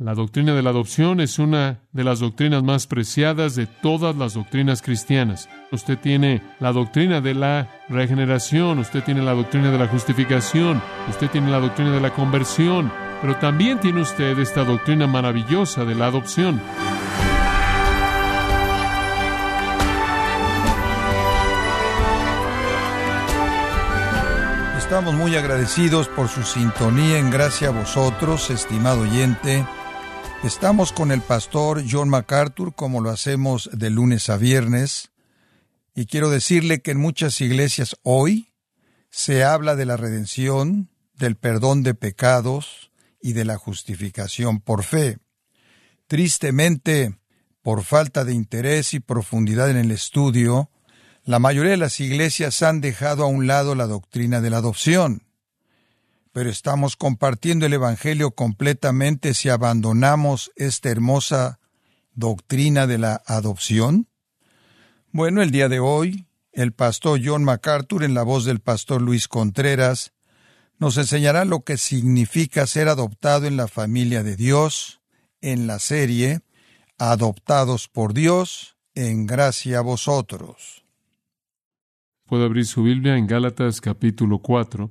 La doctrina de la adopción es una de las doctrinas más preciadas de todas las doctrinas cristianas. Usted tiene la doctrina de la regeneración, usted tiene la doctrina de la justificación, usted tiene la doctrina de la conversión, pero también tiene usted esta doctrina maravillosa de la adopción. Estamos muy agradecidos por su sintonía en gracia a vosotros, estimado oyente. Estamos con el pastor John MacArthur como lo hacemos de lunes a viernes y quiero decirle que en muchas iglesias hoy se habla de la redención, del perdón de pecados y de la justificación por fe. Tristemente, por falta de interés y profundidad en el estudio, la mayoría de las iglesias han dejado a un lado la doctrina de la adopción pero estamos compartiendo el Evangelio completamente si abandonamos esta hermosa doctrina de la adopción? Bueno, el día de hoy, el pastor John MacArthur, en la voz del pastor Luis Contreras, nos enseñará lo que significa ser adoptado en la familia de Dios, en la serie Adoptados por Dios, en gracia a vosotros. Puede abrir su Biblia en Gálatas capítulo 4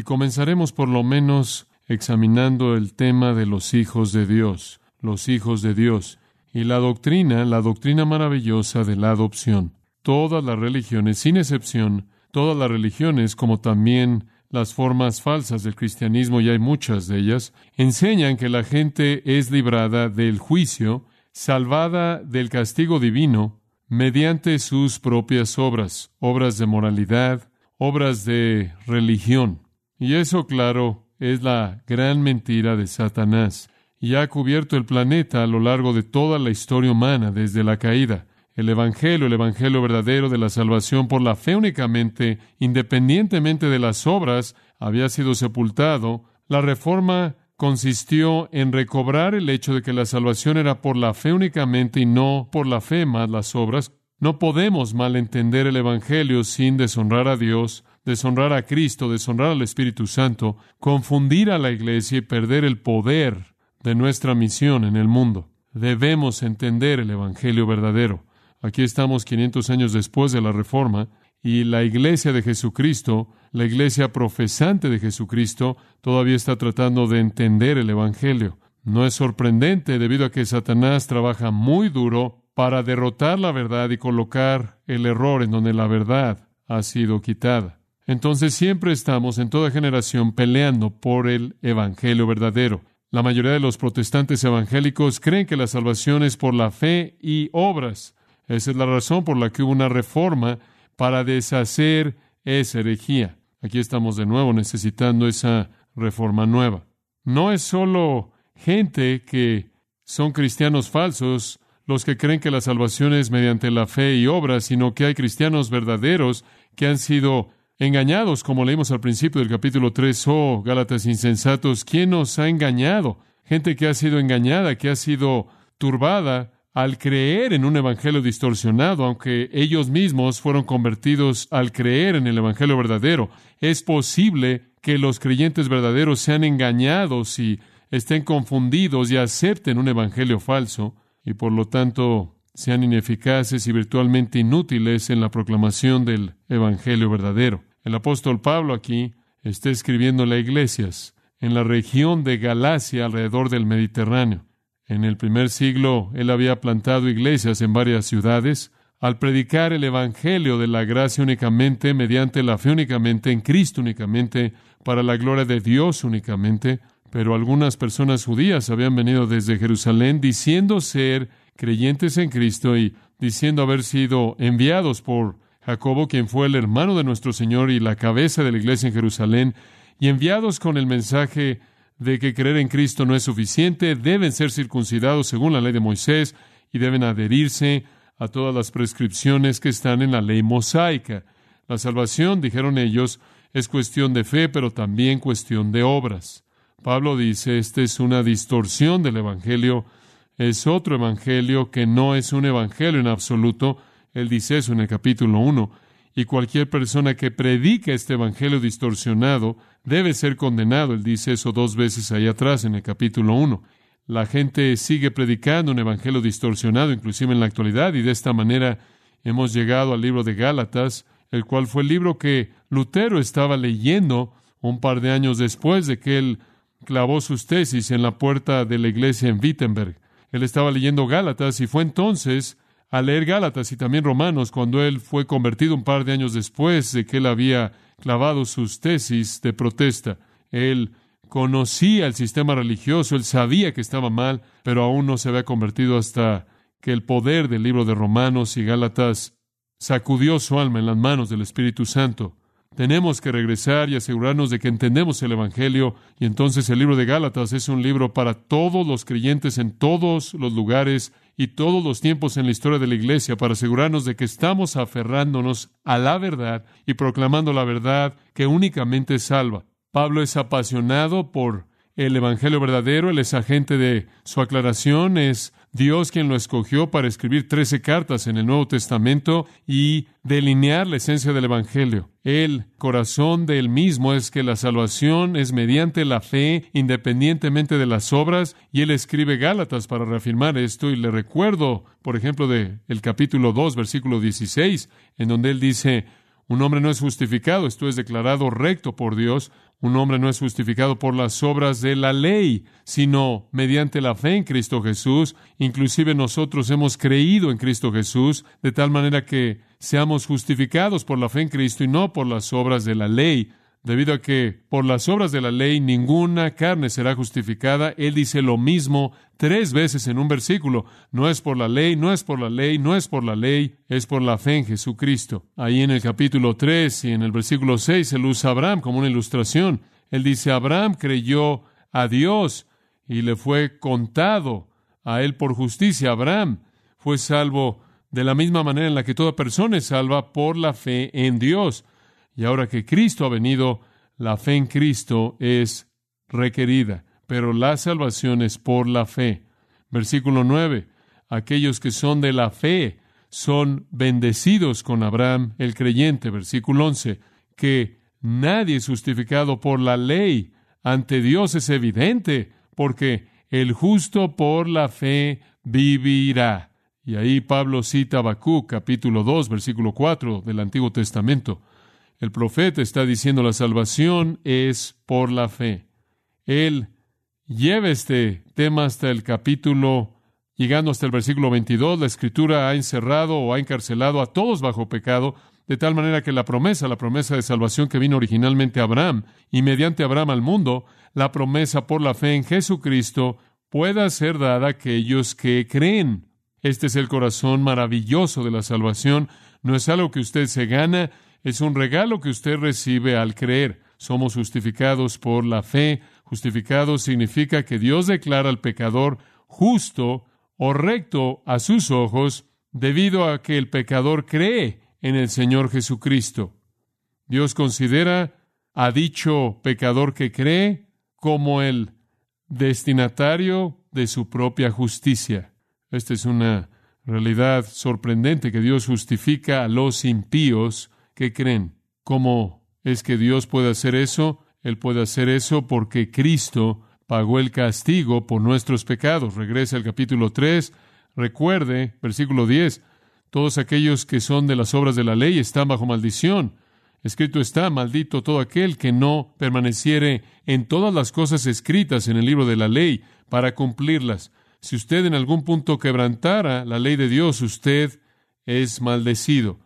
y comenzaremos por lo menos examinando el tema de los hijos de Dios, los hijos de Dios, y la doctrina, la doctrina maravillosa de la adopción. Todas las religiones, sin excepción, todas las religiones, como también las formas falsas del cristianismo, y hay muchas de ellas, enseñan que la gente es librada del juicio, salvada del castigo divino, mediante sus propias obras, obras de moralidad, obras de religión. Y eso, claro, es la gran mentira de Satanás, y ha cubierto el planeta a lo largo de toda la historia humana desde la caída. El Evangelio, el Evangelio verdadero de la salvación por la fe únicamente, independientemente de las obras, había sido sepultado. La reforma consistió en recobrar el hecho de que la salvación era por la fe únicamente y no por la fe más las obras. No podemos malentender el Evangelio sin deshonrar a Dios deshonrar a Cristo, deshonrar al Espíritu Santo, confundir a la Iglesia y perder el poder de nuestra misión en el mundo. Debemos entender el Evangelio verdadero. Aquí estamos 500 años después de la Reforma y la Iglesia de Jesucristo, la Iglesia profesante de Jesucristo, todavía está tratando de entender el Evangelio. No es sorprendente debido a que Satanás trabaja muy duro para derrotar la verdad y colocar el error en donde la verdad ha sido quitada. Entonces siempre estamos en toda generación peleando por el Evangelio verdadero. La mayoría de los protestantes evangélicos creen que la salvación es por la fe y obras. Esa es la razón por la que hubo una reforma para deshacer esa herejía. Aquí estamos de nuevo necesitando esa reforma nueva. No es solo gente que son cristianos falsos los que creen que la salvación es mediante la fe y obras, sino que hay cristianos verdaderos que han sido engañados, como leímos al principio del capítulo 3, oh, Gálatas insensatos, ¿quién nos ha engañado? Gente que ha sido engañada, que ha sido turbada al creer en un evangelio distorsionado, aunque ellos mismos fueron convertidos al creer en el evangelio verdadero. Es posible que los creyentes verdaderos sean engañados y estén confundidos y acepten un evangelio falso y por lo tanto sean ineficaces y virtualmente inútiles en la proclamación del evangelio verdadero. El apóstol Pablo aquí está escribiendo a iglesias en la región de Galacia alrededor del Mediterráneo. En el primer siglo él había plantado iglesias en varias ciudades. Al predicar el Evangelio de la gracia únicamente, mediante la fe únicamente, en Cristo únicamente, para la gloria de Dios únicamente, pero algunas personas judías habían venido desde Jerusalén diciendo ser creyentes en Cristo y diciendo haber sido enviados por Jacobo, quien fue el hermano de nuestro Señor y la cabeza de la iglesia en Jerusalén, y enviados con el mensaje de que creer en Cristo no es suficiente, deben ser circuncidados según la ley de Moisés y deben adherirse a todas las prescripciones que están en la ley mosaica. La salvación, dijeron ellos, es cuestión de fe, pero también cuestión de obras. Pablo dice, esta es una distorsión del Evangelio, es otro Evangelio que no es un Evangelio en absoluto, él dice eso en el capítulo 1. Y cualquier persona que predica este evangelio distorsionado debe ser condenado. Él dice eso dos veces ahí atrás en el capítulo 1. la gente sigue predicando un evangelio distorsionado, inclusive en la actualidad, y de esta manera hemos llegado al libro de Gálatas, el cual fue el libro que Lutero estaba leyendo un par de años después de que él clavó sus tesis en la puerta de la iglesia en Wittenberg. Él estaba leyendo Gálatas y fue entonces a leer Gálatas y también Romanos cuando él fue convertido un par de años después de que él había clavado sus tesis de protesta. Él conocía el sistema religioso, él sabía que estaba mal, pero aún no se había convertido hasta que el poder del libro de Romanos y Gálatas sacudió su alma en las manos del Espíritu Santo. Tenemos que regresar y asegurarnos de que entendemos el Evangelio y entonces el libro de Gálatas es un libro para todos los creyentes en todos los lugares y todos los tiempos en la historia de la Iglesia para asegurarnos de que estamos aferrándonos a la verdad y proclamando la verdad que únicamente salva. Pablo es apasionado por el Evangelio verdadero, él es agente de su aclaración, es Dios quien lo escogió para escribir trece cartas en el Nuevo Testamento y delinear la esencia del Evangelio. El corazón de él mismo es que la salvación es mediante la fe, independientemente de las obras, y él escribe Gálatas para reafirmar esto, y le recuerdo, por ejemplo, de el capítulo 2, versículo 16, en donde él dice, un hombre no es justificado, esto es declarado recto por Dios un hombre no es justificado por las obras de la ley, sino mediante la fe en Cristo Jesús. Inclusive nosotros hemos creído en Cristo Jesús, de tal manera que seamos justificados por la fe en Cristo y no por las obras de la ley debido a que por las obras de la ley ninguna carne será justificada. Él dice lo mismo tres veces en un versículo. No es por la ley, no es por la ley, no es por la ley, es por la fe en Jesucristo. Ahí en el capítulo 3 y en el versículo 6 él usa Abraham como una ilustración. Él dice, Abraham creyó a Dios y le fue contado a él por justicia. Abraham fue salvo de la misma manera en la que toda persona es salva por la fe en Dios. Y ahora que Cristo ha venido, la fe en Cristo es requerida, pero la salvación es por la fe. Versículo 9. Aquellos que son de la fe son bendecidos con Abraham el creyente. Versículo 11. Que nadie es justificado por la ley. Ante Dios es evidente, porque el justo por la fe vivirá. Y ahí Pablo cita Habacuc, capítulo 2, versículo 4 del Antiguo Testamento. El profeta está diciendo la salvación es por la fe. Él lleva este tema hasta el capítulo, llegando hasta el versículo 22. La escritura ha encerrado o ha encarcelado a todos bajo pecado, de tal manera que la promesa, la promesa de salvación que vino originalmente a Abraham y mediante Abraham al mundo, la promesa por la fe en Jesucristo, pueda ser dada a aquellos que creen. Este es el corazón maravilloso de la salvación. No es algo que usted se gana, es un regalo que usted recibe al creer. Somos justificados por la fe. Justificado significa que Dios declara al pecador justo o recto a sus ojos debido a que el pecador cree en el Señor Jesucristo. Dios considera a dicho pecador que cree como el destinatario de su propia justicia. Esta es una realidad sorprendente que Dios justifica a los impíos ¿Qué creen? ¿Cómo es que Dios puede hacer eso? Él puede hacer eso porque Cristo pagó el castigo por nuestros pecados. Regresa al capítulo 3. Recuerde, versículo 10, todos aquellos que son de las obras de la ley están bajo maldición. Escrito está, maldito todo aquel que no permaneciere en todas las cosas escritas en el libro de la ley para cumplirlas. Si usted en algún punto quebrantara la ley de Dios, usted es maldecido,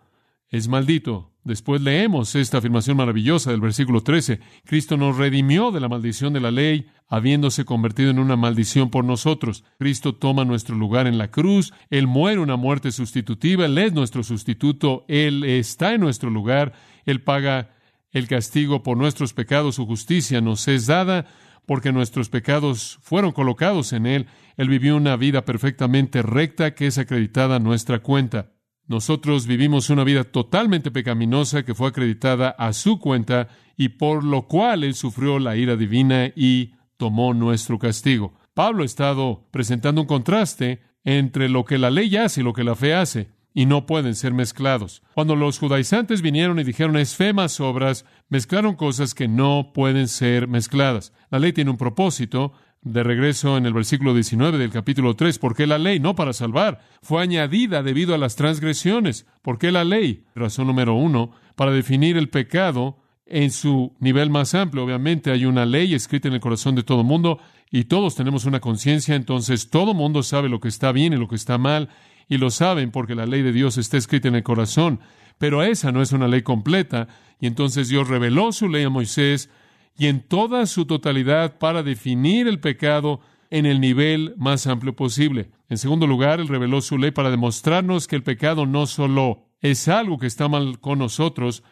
es maldito. Después leemos esta afirmación maravillosa del versículo 13. Cristo nos redimió de la maldición de la ley, habiéndose convertido en una maldición por nosotros. Cristo toma nuestro lugar en la cruz, Él muere una muerte sustitutiva, Él es nuestro sustituto, Él está en nuestro lugar, Él paga el castigo por nuestros pecados, su justicia nos es dada porque nuestros pecados fueron colocados en Él. Él vivió una vida perfectamente recta que es acreditada a nuestra cuenta. Nosotros vivimos una vida totalmente pecaminosa que fue acreditada a su cuenta y por lo cual Él sufrió la ira divina y tomó nuestro castigo. Pablo ha estado presentando un contraste entre lo que la ley hace y lo que la fe hace, y no pueden ser mezclados. Cuando los judaizantes vinieron y dijeron es fe más obras, mezclaron cosas que no pueden ser mezcladas. La ley tiene un propósito, de regreso en el versículo 19 del capítulo 3, ¿por qué la ley? No para salvar, fue añadida debido a las transgresiones. ¿Por qué la ley? Razón número uno, para definir el pecado en su nivel más amplio. Obviamente hay una ley escrita en el corazón de todo mundo y todos tenemos una conciencia, entonces todo mundo sabe lo que está bien y lo que está mal y lo saben porque la ley de Dios está escrita en el corazón. Pero esa no es una ley completa y entonces Dios reveló su ley a Moisés y en toda su totalidad para definir el pecado en el nivel más amplio posible. En segundo lugar, Él reveló su ley para demostrarnos que el pecado no solo es algo que está mal con nosotros,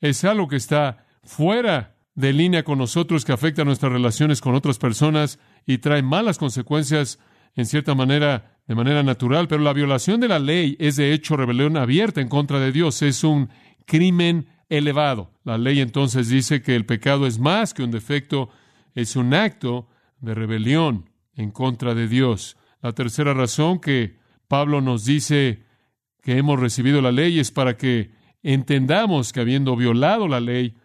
es algo que está fuera de línea con nosotros, que afecta nuestras relaciones con otras personas y trae malas consecuencias, en cierta manera, de manera natural, pero la violación de la ley es de hecho rebelión abierta en contra de Dios, es un crimen elevado. La ley entonces dice que el pecado es más que un defecto, es un acto de rebelión en contra de Dios. La tercera razón que Pablo nos dice que hemos recibido la ley es para que entendamos que habiendo violado la ley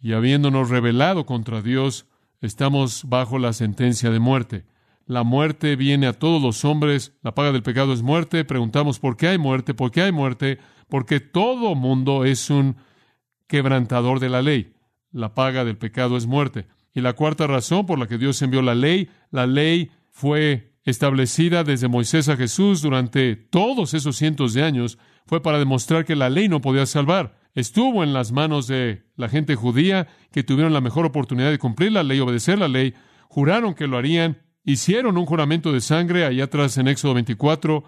y habiéndonos rebelado contra Dios, estamos bajo la sentencia de muerte. La muerte viene a todos los hombres, la paga del pecado es muerte. Preguntamos por qué hay muerte, por qué hay muerte, porque todo mundo es un quebrantador de la ley. La paga del pecado es muerte. Y la cuarta razón por la que Dios envió la ley, la ley fue establecida desde Moisés a Jesús durante todos esos cientos de años, fue para demostrar que la ley no podía salvar. Estuvo en las manos de la gente judía que tuvieron la mejor oportunidad de cumplir la ley, obedecer la ley, juraron que lo harían, hicieron un juramento de sangre allá atrás en Éxodo 24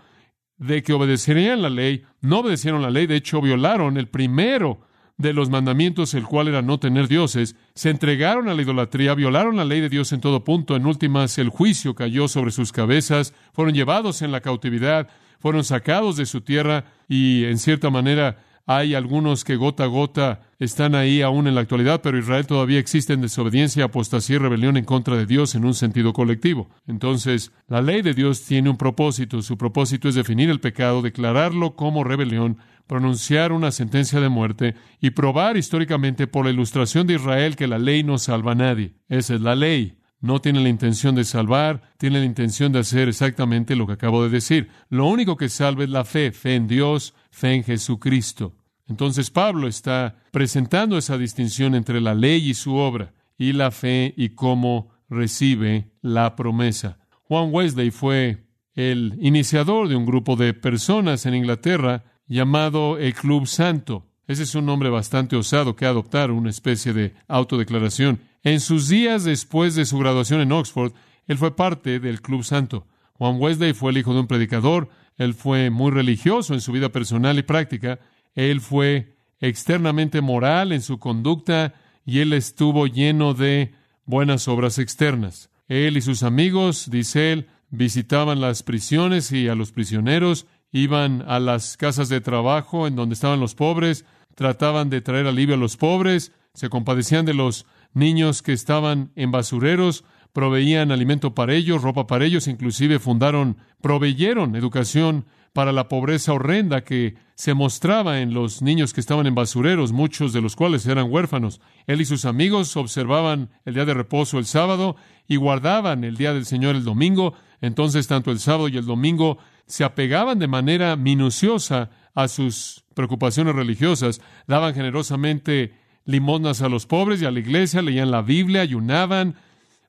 de que obedecerían la ley, no obedecieron la ley, de hecho violaron el primero de los mandamientos, el cual era no tener dioses, se entregaron a la idolatría, violaron la ley de Dios en todo punto, en últimas el juicio cayó sobre sus cabezas, fueron llevados en la cautividad, fueron sacados de su tierra y en cierta manera hay algunos que gota a gota están ahí aún en la actualidad, pero Israel todavía existe en desobediencia, apostasía y rebelión en contra de Dios en un sentido colectivo. Entonces, la ley de Dios tiene un propósito. Su propósito es definir el pecado, declararlo como rebelión, pronunciar una sentencia de muerte y probar históricamente por la ilustración de Israel que la ley no salva a nadie. Esa es la ley. No tiene la intención de salvar, tiene la intención de hacer exactamente lo que acabo de decir. Lo único que salva es la fe, fe en Dios, fe en Jesucristo. Entonces Pablo está presentando esa distinción entre la ley y su obra, y la fe y cómo recibe la promesa. Juan Wesley fue el iniciador de un grupo de personas en Inglaterra llamado el Club Santo. Ese es un nombre bastante osado que adoptar, una especie de autodeclaración. En sus días después de su graduación en Oxford, él fue parte del Club Santo. Juan Wesley fue el hijo de un predicador, él fue muy religioso en su vida personal y práctica, él fue externamente moral en su conducta y él estuvo lleno de buenas obras externas. Él y sus amigos, dice él, visitaban las prisiones y a los prisioneros, iban a las casas de trabajo en donde estaban los pobres, trataban de traer alivio a los pobres, se compadecían de los niños que estaban en basureros, proveían alimento para ellos, ropa para ellos, inclusive fundaron, proveyeron educación para la pobreza horrenda que se mostraba en los niños que estaban en basureros, muchos de los cuales eran huérfanos. Él y sus amigos observaban el día de reposo el sábado y guardaban el día del Señor el domingo. Entonces, tanto el sábado y el domingo se apegaban de manera minuciosa a sus preocupaciones religiosas, daban generosamente limosnas a los pobres y a la iglesia, leían la Biblia, ayunaban,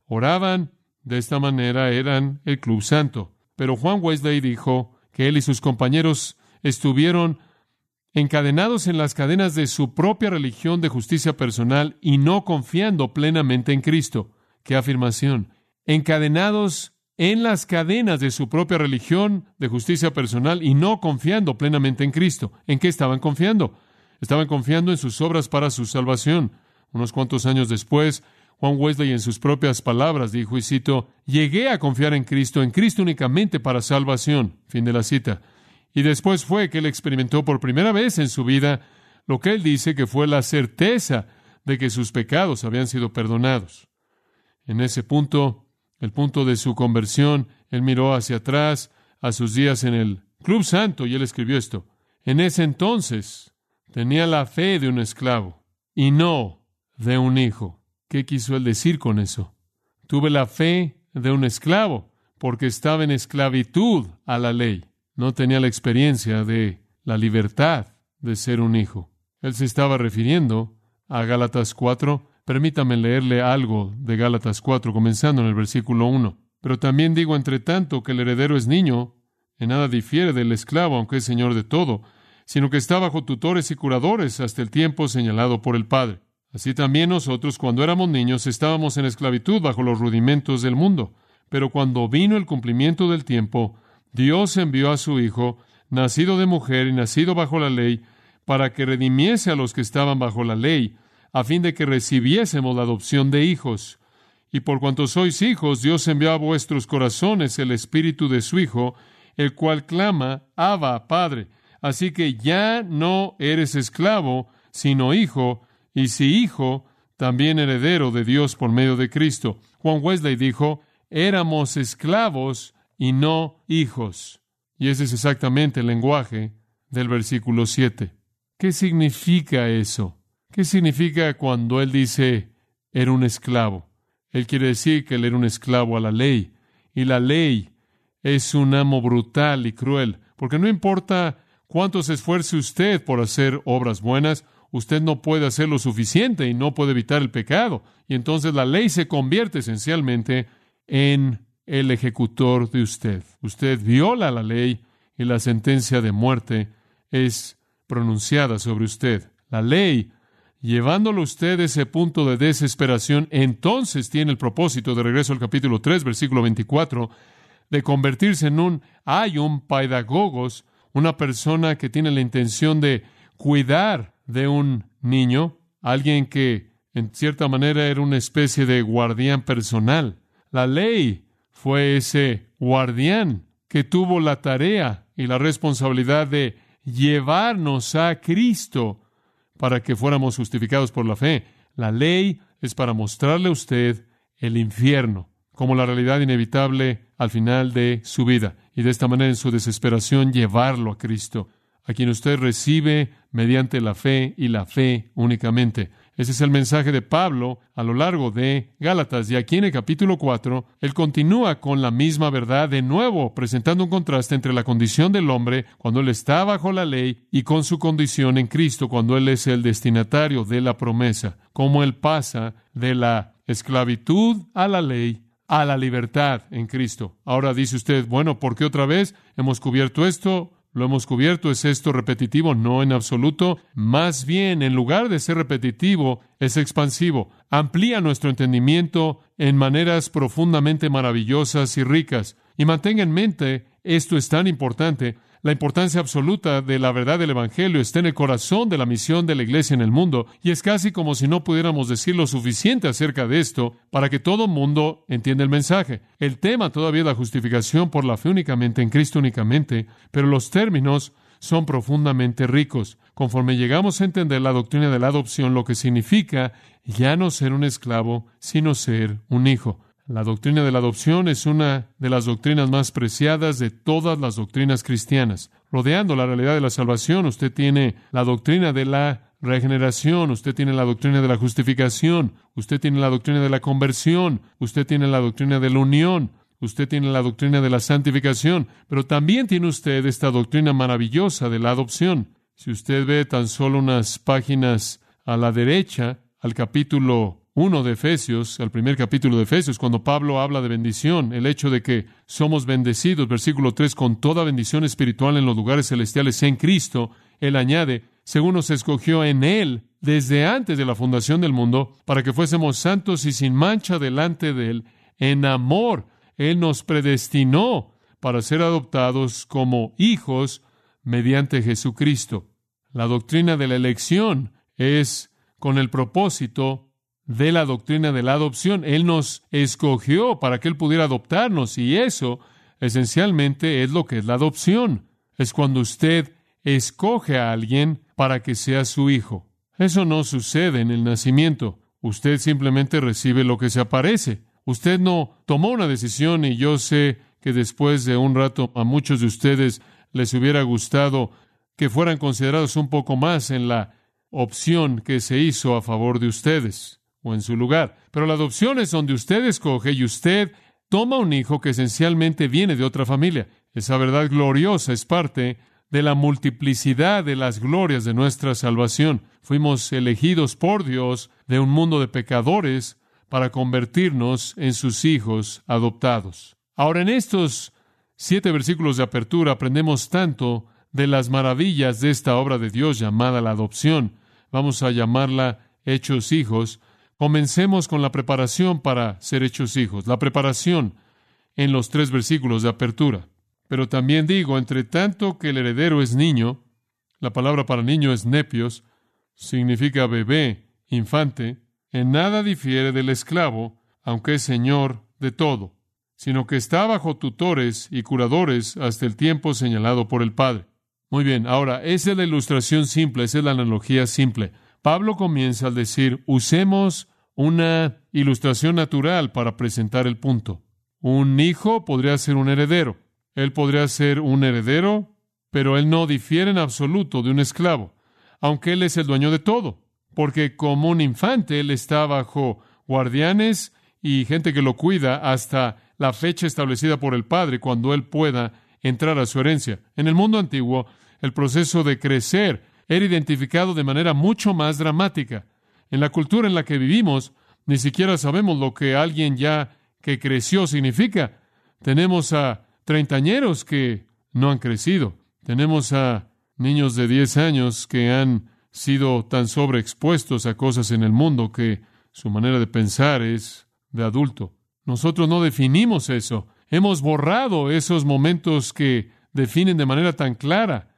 oraban. De esta manera eran el club santo. Pero Juan Wesley dijo que él y sus compañeros estuvieron encadenados en las cadenas de su propia religión de justicia personal y no confiando plenamente en Cristo. ¡Qué afirmación! Encadenados en las cadenas de su propia religión de justicia personal y no confiando plenamente en Cristo. ¿En qué estaban confiando? Estaban confiando en sus obras para su salvación. Unos cuantos años después, Juan Wesley en sus propias palabras dijo, y cito, llegué a confiar en Cristo, en Cristo únicamente para salvación. Fin de la cita. Y después fue que él experimentó por primera vez en su vida lo que él dice que fue la certeza de que sus pecados habían sido perdonados. En ese punto, el punto de su conversión, él miró hacia atrás a sus días en el Club Santo y él escribió esto. En ese entonces, Tenía la fe de un esclavo y no de un hijo. ¿Qué quiso él decir con eso? Tuve la fe de un esclavo, porque estaba en esclavitud a la ley. No tenía la experiencia de la libertad de ser un hijo. Él se estaba refiriendo a Gálatas 4. Permítame leerle algo de Gálatas 4, comenzando en el versículo 1. Pero también digo, entre tanto, que el heredero es niño, en nada difiere del esclavo, aunque es señor de todo, sino que está bajo tutores y curadores hasta el tiempo señalado por el Padre. Así también nosotros, cuando éramos niños, estábamos en esclavitud bajo los rudimentos del mundo. Pero cuando vino el cumplimiento del tiempo, Dios envió a su Hijo, nacido de mujer y nacido bajo la ley, para que redimiese a los que estaban bajo la ley, a fin de que recibiésemos la adopción de hijos. Y por cuanto sois hijos, Dios envió a vuestros corazones el espíritu de su Hijo, el cual clama, Abba, Padre. Así que ya no eres esclavo, sino hijo, y si hijo, también heredero de Dios por medio de Cristo. Juan Wesley dijo, éramos esclavos y no hijos. Y ese es exactamente el lenguaje del versículo 7. ¿Qué significa eso? ¿Qué significa cuando él dice era un esclavo? Él quiere decir que él era un esclavo a la ley. Y la ley es un amo brutal y cruel, porque no importa cuánto se esfuerce usted por hacer obras buenas, usted no puede hacer lo suficiente y no puede evitar el pecado. Y entonces la ley se convierte esencialmente en el ejecutor de usted. Usted viola la ley y la sentencia de muerte es pronunciada sobre usted. La ley, llevándolo usted a ese punto de desesperación, entonces tiene el propósito, de regreso al capítulo 3, versículo 24, de convertirse en un ayun paidagogos, una persona que tiene la intención de cuidar de un niño, alguien que en cierta manera era una especie de guardián personal. La ley fue ese guardián que tuvo la tarea y la responsabilidad de llevarnos a Cristo para que fuéramos justificados por la fe. La ley es para mostrarle a usted el infierno como la realidad inevitable al final de su vida y de esta manera en su desesperación llevarlo a Cristo, a quien usted recibe mediante la fe y la fe únicamente. Ese es el mensaje de Pablo a lo largo de Gálatas. Y aquí en el capítulo 4, él continúa con la misma verdad de nuevo, presentando un contraste entre la condición del hombre cuando él está bajo la ley y con su condición en Cristo cuando él es el destinatario de la promesa. Cómo él pasa de la esclavitud a la ley a la libertad en Cristo. Ahora dice usted, bueno, ¿por qué otra vez hemos cubierto esto? Lo hemos cubierto, ¿es esto repetitivo? No en absoluto. Más bien, en lugar de ser repetitivo, es expansivo. Amplía nuestro entendimiento en maneras profundamente maravillosas y ricas. Y mantenga en mente, esto es tan importante, la importancia absoluta de la verdad del Evangelio está en el corazón de la misión de la Iglesia en el mundo, y es casi como si no pudiéramos decir lo suficiente acerca de esto para que todo mundo entienda el mensaje. El tema todavía es la justificación por la fe únicamente en Cristo únicamente, pero los términos son profundamente ricos. Conforme llegamos a entender la doctrina de la adopción, lo que significa ya no ser un esclavo, sino ser un hijo. La doctrina de la adopción es una de las doctrinas más preciadas de todas las doctrinas cristianas. Rodeando la realidad de la salvación, usted tiene la doctrina de la regeneración, usted tiene la doctrina de la justificación, usted tiene la doctrina de la conversión, usted tiene la doctrina de la unión, usted tiene la doctrina de la santificación, pero también tiene usted esta doctrina maravillosa de la adopción. Si usted ve tan solo unas páginas a la derecha, al capítulo 1 de Efesios, al primer capítulo de Efesios, cuando Pablo habla de bendición, el hecho de que somos bendecidos, versículo 3, con toda bendición espiritual en los lugares celestiales en Cristo, él añade, según nos escogió en Él desde antes de la fundación del mundo, para que fuésemos santos y sin mancha delante de Él, en amor, Él nos predestinó para ser adoptados como hijos mediante Jesucristo. La doctrina de la elección es con el propósito de la doctrina de la adopción. Él nos escogió para que Él pudiera adoptarnos y eso esencialmente es lo que es la adopción. Es cuando usted escoge a alguien para que sea su hijo. Eso no sucede en el nacimiento. Usted simplemente recibe lo que se aparece. Usted no tomó una decisión y yo sé que después de un rato a muchos de ustedes les hubiera gustado que fueran considerados un poco más en la opción que se hizo a favor de ustedes o en su lugar. Pero la adopción es donde usted escoge y usted toma un hijo que esencialmente viene de otra familia. Esa verdad gloriosa es parte de la multiplicidad de las glorias de nuestra salvación. Fuimos elegidos por Dios de un mundo de pecadores para convertirnos en sus hijos adoptados. Ahora, en estos siete versículos de apertura aprendemos tanto de las maravillas de esta obra de Dios llamada la adopción. Vamos a llamarla hechos hijos. Comencemos con la preparación para ser hechos hijos. La preparación en los tres versículos de apertura. Pero también digo, entre tanto que el heredero es niño, la palabra para niño es nepios, significa bebé, infante, en nada difiere del esclavo, aunque es señor de todo, sino que está bajo tutores y curadores hasta el tiempo señalado por el Padre. Muy bien, ahora, esa es la ilustración simple, esa es la analogía simple. Pablo comienza al decir, usemos una ilustración natural para presentar el punto. Un hijo podría ser un heredero. Él podría ser un heredero, pero él no difiere en absoluto de un esclavo, aunque él es el dueño de todo, porque como un infante él está bajo guardianes y gente que lo cuida hasta la fecha establecida por el padre cuando él pueda entrar a su herencia. En el mundo antiguo, el proceso de crecer era identificado de manera mucho más dramática. En la cultura en la que vivimos, ni siquiera sabemos lo que alguien ya que creció significa. Tenemos a treintañeros que no han crecido. Tenemos a niños de diez años que han sido tan sobreexpuestos a cosas en el mundo que su manera de pensar es de adulto. Nosotros no definimos eso. Hemos borrado esos momentos que definen de manera tan clara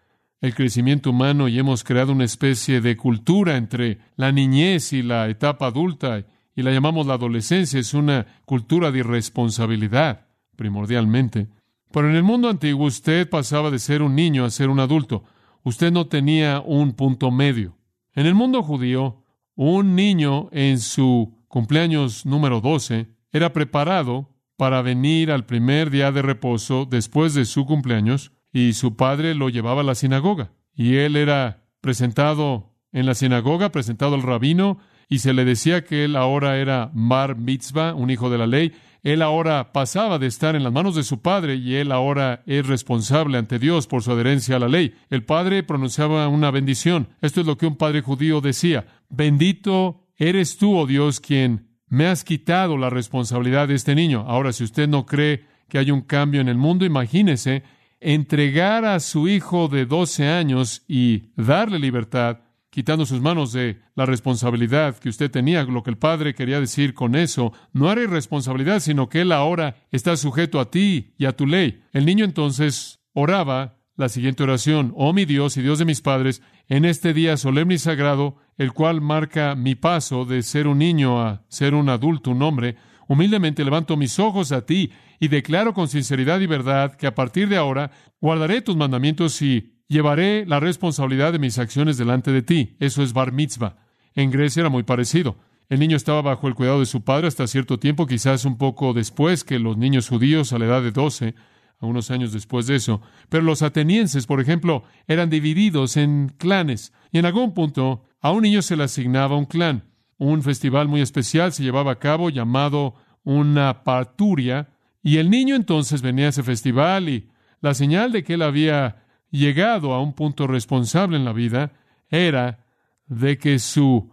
el crecimiento humano y hemos creado una especie de cultura entre la niñez y la etapa adulta y la llamamos la adolescencia. Es una cultura de irresponsabilidad, primordialmente. Pero en el mundo antiguo usted pasaba de ser un niño a ser un adulto. Usted no tenía un punto medio. En el mundo judío, un niño en su cumpleaños número 12 era preparado para venir al primer día de reposo después de su cumpleaños y su padre lo llevaba a la sinagoga. Y él era presentado en la sinagoga, presentado al rabino, y se le decía que él ahora era Mar Mitzvah, un hijo de la ley, él ahora pasaba de estar en las manos de su padre y él ahora es responsable ante Dios por su adherencia a la ley. El padre pronunciaba una bendición. Esto es lo que un padre judío decía. Bendito eres tú, oh Dios, quien me has quitado la responsabilidad de este niño. Ahora, si usted no cree que hay un cambio en el mundo, imagínese entregar a su hijo de 12 años y darle libertad quitando sus manos de la responsabilidad que usted tenía. Lo que el Padre quería decir con eso no era irresponsabilidad, sino que Él ahora está sujeto a ti y a tu ley. El niño entonces oraba la siguiente oración, oh mi Dios y Dios de mis padres, en este día solemne y sagrado, el cual marca mi paso de ser un niño a ser un adulto, un hombre, humildemente levanto mis ojos a ti y declaro con sinceridad y verdad que a partir de ahora guardaré tus mandamientos y llevaré la responsabilidad de mis acciones delante de ti. Eso es bar mitzvah. En Grecia era muy parecido. El niño estaba bajo el cuidado de su padre hasta cierto tiempo, quizás un poco después que los niños judíos a la edad de doce, a unos años después de eso. Pero los atenienses, por ejemplo, eran divididos en clanes, y en algún punto a un niño se le asignaba un clan. Un festival muy especial se llevaba a cabo llamado una parturia, y el niño entonces venía a ese festival y la señal de que él había llegado a un punto responsable en la vida era de que su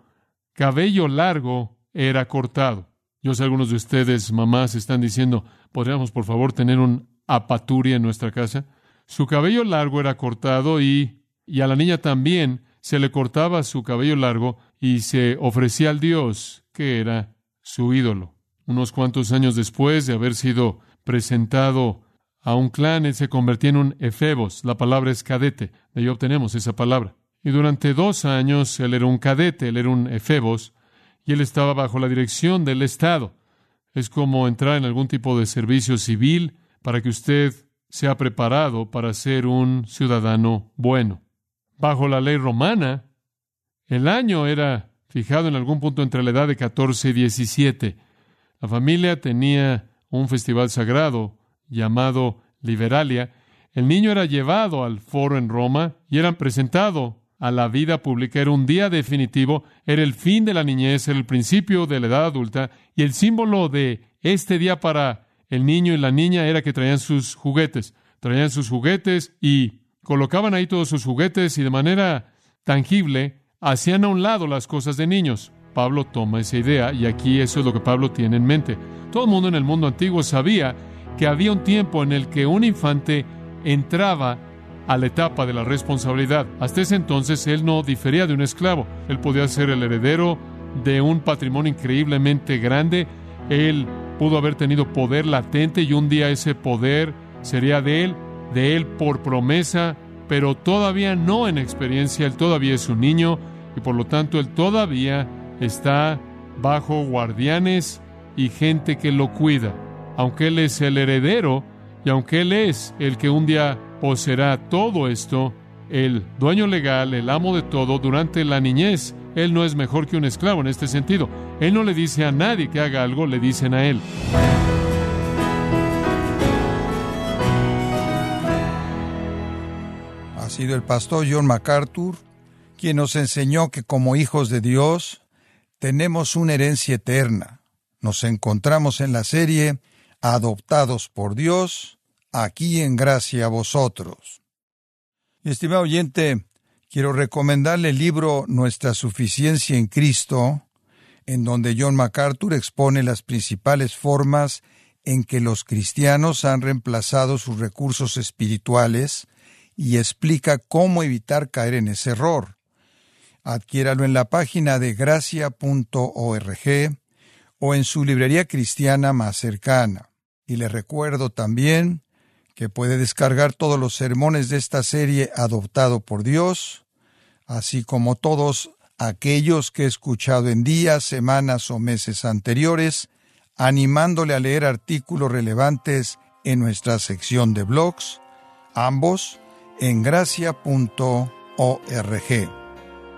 cabello largo era cortado. Yo sé algunos de ustedes, mamás, están diciendo, ¿podríamos por favor tener un apaturia en nuestra casa? Su cabello largo era cortado y, y a la niña también se le cortaba su cabello largo y se ofrecía al Dios que era su ídolo. Unos cuantos años después de haber sido presentado a un clan, él se convertía en un efebos. La palabra es cadete. De ahí obtenemos esa palabra. Y durante dos años él era un cadete, él era un efebos, y él estaba bajo la dirección del Estado. Es como entrar en algún tipo de servicio civil para que usted sea preparado para ser un ciudadano bueno. Bajo la ley romana, el año era fijado en algún punto entre la edad de 14 y 17. La familia tenía un festival sagrado llamado Liberalia, el niño era llevado al foro en Roma y era presentado a la vida pública. Era un día definitivo, era el fin de la niñez, era el principio de la edad adulta y el símbolo de este día para el niño y la niña era que traían sus juguetes. Traían sus juguetes y colocaban ahí todos sus juguetes y de manera tangible hacían a un lado las cosas de niños. Pablo toma esa idea y aquí eso es lo que Pablo tiene en mente. Todo el mundo en el mundo antiguo sabía que había un tiempo en el que un infante entraba a la etapa de la responsabilidad. Hasta ese entonces él no difería de un esclavo. Él podía ser el heredero de un patrimonio increíblemente grande. Él pudo haber tenido poder latente y un día ese poder sería de él, de él por promesa, pero todavía no en experiencia. Él todavía es un niño y por lo tanto él todavía está bajo guardianes y gente que lo cuida. Aunque él es el heredero y aunque él es el que un día poseerá todo esto, el dueño legal, el amo de todo, durante la niñez, él no es mejor que un esclavo en este sentido. Él no le dice a nadie que haga algo, le dicen a él. Ha sido el pastor John MacArthur quien nos enseñó que como hijos de Dios tenemos una herencia eterna. Nos encontramos en la serie Adoptados por Dios, aquí en gracia a vosotros. estimado oyente, quiero recomendarle el libro Nuestra suficiencia en Cristo, en donde John MacArthur expone las principales formas en que los cristianos han reemplazado sus recursos espirituales y explica cómo evitar caer en ese error. Adquiéralo en la página de gracia.org o en su librería cristiana más cercana. Y le recuerdo también que puede descargar todos los sermones de esta serie Adoptado por Dios, así como todos aquellos que he escuchado en días, semanas o meses anteriores, animándole a leer artículos relevantes en nuestra sección de blogs, ambos en gracia.org.